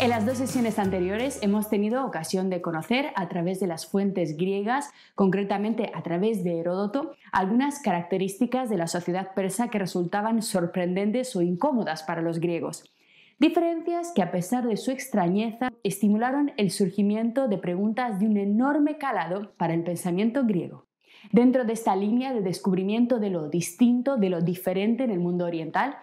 En las dos sesiones anteriores hemos tenido ocasión de conocer a través de las fuentes griegas, concretamente a través de Heródoto, algunas características de la sociedad persa que resultaban sorprendentes o incómodas para los griegos. Diferencias que a pesar de su extrañeza estimularon el surgimiento de preguntas de un enorme calado para el pensamiento griego. Dentro de esta línea de descubrimiento de lo distinto, de lo diferente en el mundo oriental,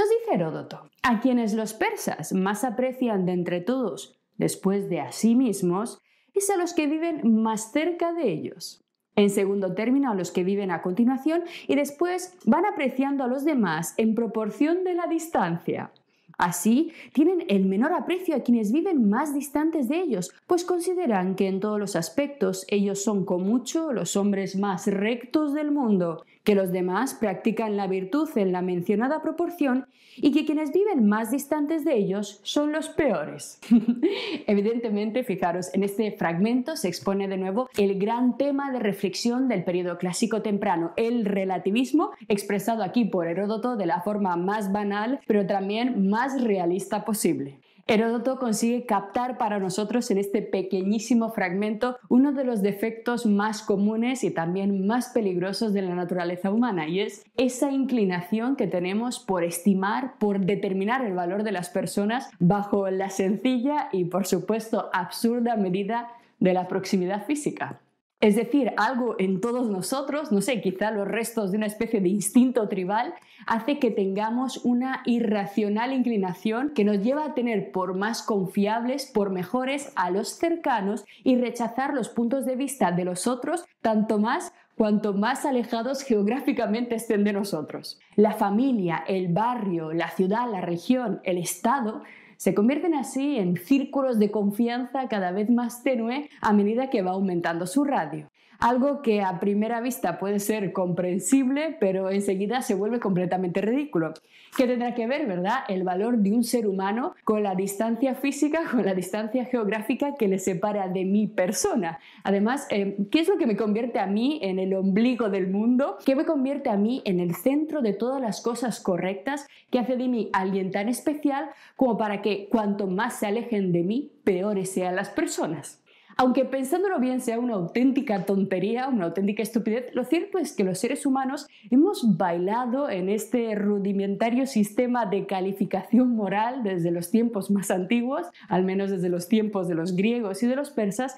nos dice Heródoto, a quienes los persas más aprecian de entre todos, después de a sí mismos, es a los que viven más cerca de ellos. En segundo término, a los que viven a continuación y después van apreciando a los demás en proporción de la distancia. Así, tienen el menor aprecio a quienes viven más distantes de ellos, pues consideran que en todos los aspectos ellos son con mucho los hombres más rectos del mundo, que los demás practican la virtud en la mencionada proporción y que quienes viven más distantes de ellos son los peores. Evidentemente, fijaros, en este fragmento se expone de nuevo el gran tema de reflexión del periodo clásico temprano, el relativismo, expresado aquí por Heródoto de la forma más banal, pero también más realista posible. Heródoto consigue captar para nosotros en este pequeñísimo fragmento uno de los defectos más comunes y también más peligrosos de la naturaleza humana y es esa inclinación que tenemos por estimar, por determinar el valor de las personas bajo la sencilla y por supuesto absurda medida de la proximidad física. Es decir, algo en todos nosotros, no sé, quizá los restos de una especie de instinto tribal, hace que tengamos una irracional inclinación que nos lleva a tener por más confiables, por mejores a los cercanos y rechazar los puntos de vista de los otros, tanto más cuanto más alejados geográficamente estén de nosotros. La familia, el barrio, la ciudad, la región, el Estado se convierten así en círculos de confianza cada vez más tenue a medida que va aumentando su radio. Algo que a primera vista puede ser comprensible, pero enseguida se vuelve completamente ridículo. ¿Qué tendrá que ver, verdad, el valor de un ser humano con la distancia física, con la distancia geográfica que le separa de mi persona? Además, eh, ¿qué es lo que me convierte a mí en el ombligo del mundo? ¿Qué me convierte a mí en el centro de todas las cosas correctas que hace de mí alguien tan especial como para que cuanto más se alejen de mí, peores sean las personas? Aunque pensándolo bien sea una auténtica tontería, una auténtica estupidez, lo cierto es que los seres humanos hemos bailado en este rudimentario sistema de calificación moral desde los tiempos más antiguos, al menos desde los tiempos de los griegos y de los persas,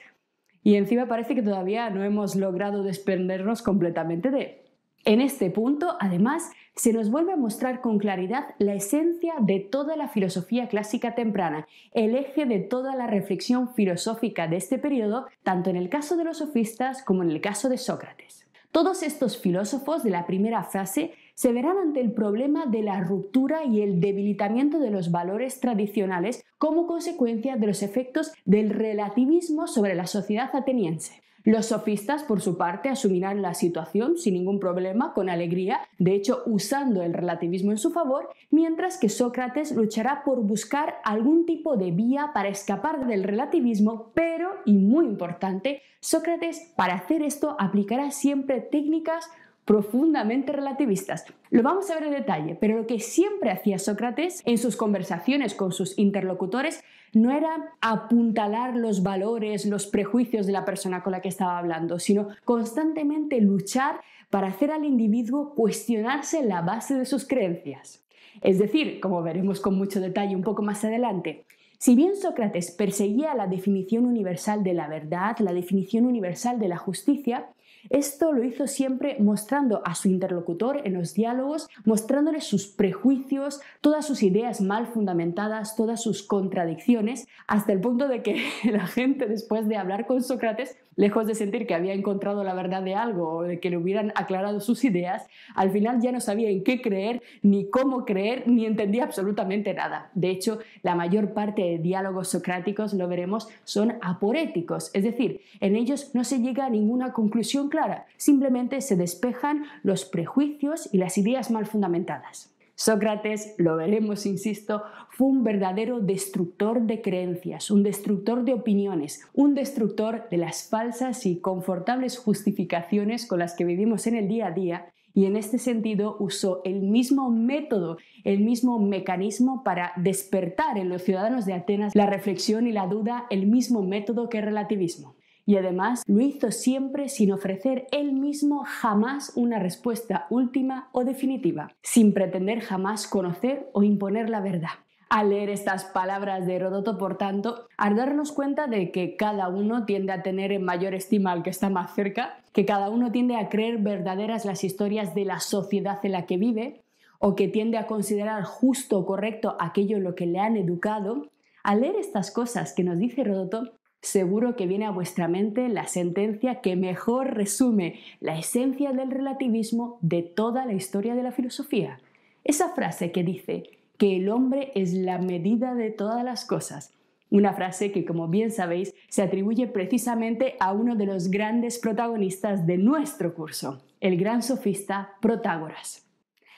y encima parece que todavía no hemos logrado desprendernos completamente de. En este punto, además, se nos vuelve a mostrar con claridad la esencia de toda la filosofía clásica temprana, el eje de toda la reflexión filosófica de este periodo, tanto en el caso de los sofistas como en el caso de Sócrates. Todos estos filósofos de la primera frase se verán ante el problema de la ruptura y el debilitamiento de los valores tradicionales como consecuencia de los efectos del relativismo sobre la sociedad ateniense. Los sofistas, por su parte, asumirán la situación sin ningún problema, con alegría, de hecho usando el relativismo en su favor, mientras que Sócrates luchará por buscar algún tipo de vía para escapar del relativismo, pero, y muy importante, Sócrates para hacer esto aplicará siempre técnicas profundamente relativistas. Lo vamos a ver en detalle, pero lo que siempre hacía Sócrates en sus conversaciones con sus interlocutores no era apuntalar los valores, los prejuicios de la persona con la que estaba hablando, sino constantemente luchar para hacer al individuo cuestionarse la base de sus creencias. Es decir, como veremos con mucho detalle un poco más adelante, si bien Sócrates perseguía la definición universal de la verdad, la definición universal de la justicia, esto lo hizo siempre mostrando a su interlocutor en los diálogos, mostrándole sus prejuicios, todas sus ideas mal fundamentadas, todas sus contradicciones, hasta el punto de que la gente después de hablar con Sócrates lejos de sentir que había encontrado la verdad de algo o de que le hubieran aclarado sus ideas, al final ya no sabía en qué creer, ni cómo creer, ni entendía absolutamente nada. De hecho, la mayor parte de diálogos socráticos, lo veremos, son aporéticos, es decir, en ellos no se llega a ninguna conclusión clara, simplemente se despejan los prejuicios y las ideas mal fundamentadas. Sócrates, lo veremos, insisto, fue un verdadero destructor de creencias, un destructor de opiniones, un destructor de las falsas y confortables justificaciones con las que vivimos en el día a día y en este sentido usó el mismo método, el mismo mecanismo para despertar en los ciudadanos de Atenas la reflexión y la duda, el mismo método que el relativismo. Y además lo hizo siempre sin ofrecer él mismo jamás una respuesta última o definitiva, sin pretender jamás conocer o imponer la verdad. Al leer estas palabras de Heródoto, por tanto, al darnos cuenta de que cada uno tiende a tener en mayor estima al que está más cerca, que cada uno tiende a creer verdaderas las historias de la sociedad en la que vive, o que tiende a considerar justo o correcto aquello en lo que le han educado, al leer estas cosas que nos dice Heródoto, seguro que viene a vuestra mente la sentencia que mejor resume la esencia del relativismo de toda la historia de la filosofía. Esa frase que dice, que el hombre es la medida de todas las cosas. Una frase que, como bien sabéis, se atribuye precisamente a uno de los grandes protagonistas de nuestro curso, el gran sofista Protágoras.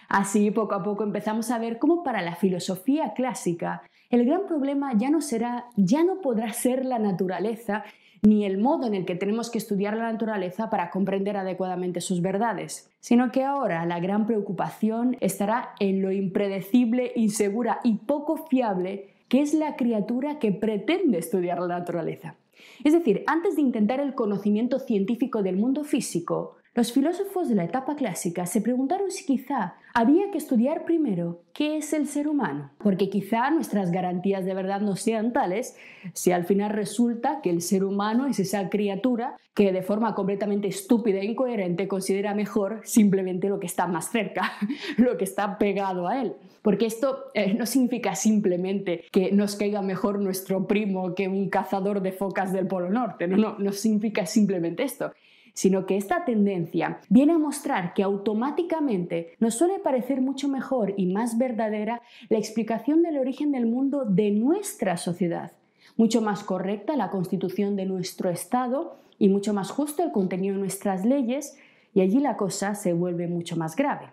Así, poco a poco empezamos a ver cómo para la filosofía clásica el gran problema ya no será, ya no podrá ser la naturaleza ni el modo en el que tenemos que estudiar la naturaleza para comprender adecuadamente sus verdades, sino que ahora la gran preocupación estará en lo impredecible, insegura y poco fiable que es la criatura que pretende estudiar la naturaleza. Es decir, antes de intentar el conocimiento científico del mundo físico, los filósofos de la etapa clásica se preguntaron si quizá había que estudiar primero qué es el ser humano, porque quizá nuestras garantías de verdad no sean tales si al final resulta que el ser humano es esa criatura que de forma completamente estúpida e incoherente considera mejor simplemente lo que está más cerca, lo que está pegado a él. Porque esto eh, no significa simplemente que nos caiga mejor nuestro primo que un cazador de focas del Polo Norte, no, no, no significa simplemente esto sino que esta tendencia viene a mostrar que automáticamente nos suele parecer mucho mejor y más verdadera la explicación del origen del mundo de nuestra sociedad, mucho más correcta la constitución de nuestro Estado y mucho más justo el contenido de nuestras leyes, y allí la cosa se vuelve mucho más grave.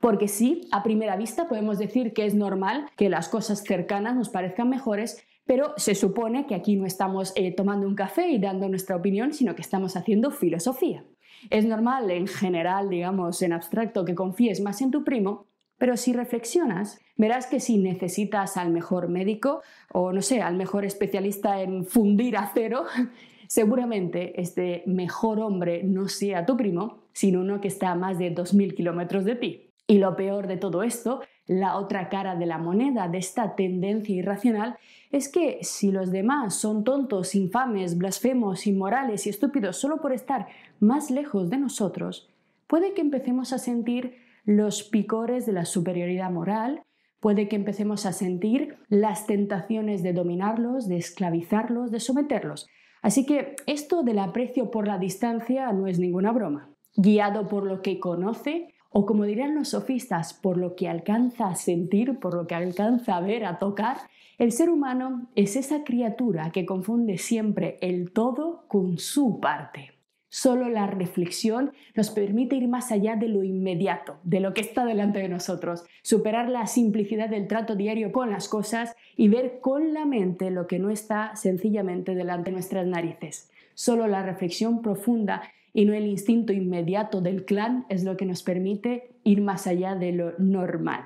Porque sí, a primera vista podemos decir que es normal que las cosas cercanas nos parezcan mejores, pero se supone que aquí no estamos eh, tomando un café y dando nuestra opinión, sino que estamos haciendo filosofía. Es normal en general, digamos, en abstracto, que confíes más en tu primo, pero si reflexionas, verás que si necesitas al mejor médico o, no sé, al mejor especialista en fundir acero, seguramente este mejor hombre no sea tu primo, sino uno que está a más de 2.000 kilómetros de ti. Y lo peor de todo esto, la otra cara de la moneda de esta tendencia irracional, es que si los demás son tontos, infames, blasfemos, inmorales y estúpidos solo por estar más lejos de nosotros, puede que empecemos a sentir los picores de la superioridad moral, puede que empecemos a sentir las tentaciones de dominarlos, de esclavizarlos, de someterlos. Así que esto del aprecio por la distancia no es ninguna broma. Guiado por lo que conoce, o como dirían los sofistas, por lo que alcanza a sentir, por lo que alcanza a ver, a tocar, el ser humano es esa criatura que confunde siempre el todo con su parte. Solo la reflexión nos permite ir más allá de lo inmediato, de lo que está delante de nosotros, superar la simplicidad del trato diario con las cosas y ver con la mente lo que no está sencillamente delante de nuestras narices. Solo la reflexión profunda y no el instinto inmediato del clan es lo que nos permite ir más allá de lo normal.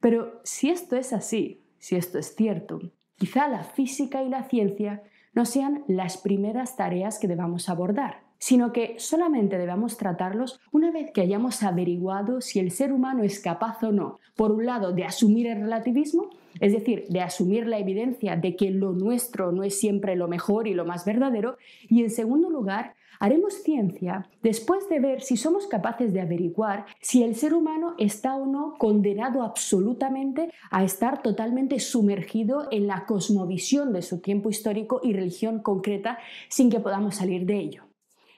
Pero si esto es así, si esto es cierto, quizá la física y la ciencia no sean las primeras tareas que debamos abordar, sino que solamente debamos tratarlos una vez que hayamos averiguado si el ser humano es capaz o no, por un lado, de asumir el relativismo, es decir, de asumir la evidencia de que lo nuestro no es siempre lo mejor y lo más verdadero, y en segundo lugar, Haremos ciencia después de ver si somos capaces de averiguar si el ser humano está o no condenado absolutamente a estar totalmente sumergido en la cosmovisión de su tiempo histórico y religión concreta sin que podamos salir de ello.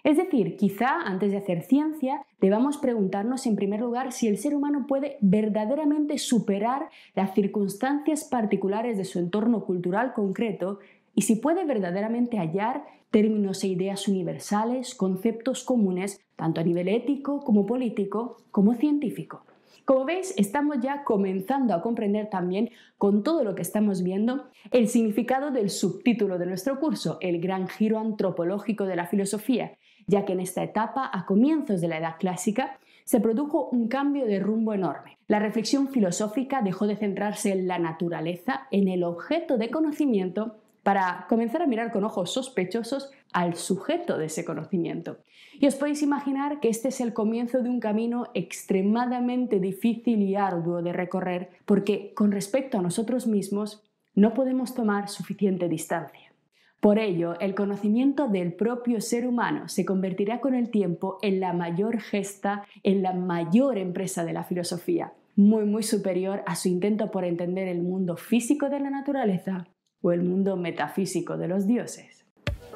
Es decir, quizá antes de hacer ciencia debamos preguntarnos en primer lugar si el ser humano puede verdaderamente superar las circunstancias particulares de su entorno cultural concreto y si puede verdaderamente hallar términos e ideas universales, conceptos comunes, tanto a nivel ético como político, como científico. Como veis, estamos ya comenzando a comprender también, con todo lo que estamos viendo, el significado del subtítulo de nuestro curso, el gran giro antropológico de la filosofía, ya que en esta etapa, a comienzos de la Edad Clásica, se produjo un cambio de rumbo enorme. La reflexión filosófica dejó de centrarse en la naturaleza, en el objeto de conocimiento, para comenzar a mirar con ojos sospechosos al sujeto de ese conocimiento. Y os podéis imaginar que este es el comienzo de un camino extremadamente difícil y arduo de recorrer, porque con respecto a nosotros mismos no podemos tomar suficiente distancia. Por ello, el conocimiento del propio ser humano se convertirá con el tiempo en la mayor gesta, en la mayor empresa de la filosofía, muy muy superior a su intento por entender el mundo físico de la naturaleza o el mundo metafísico de los dioses.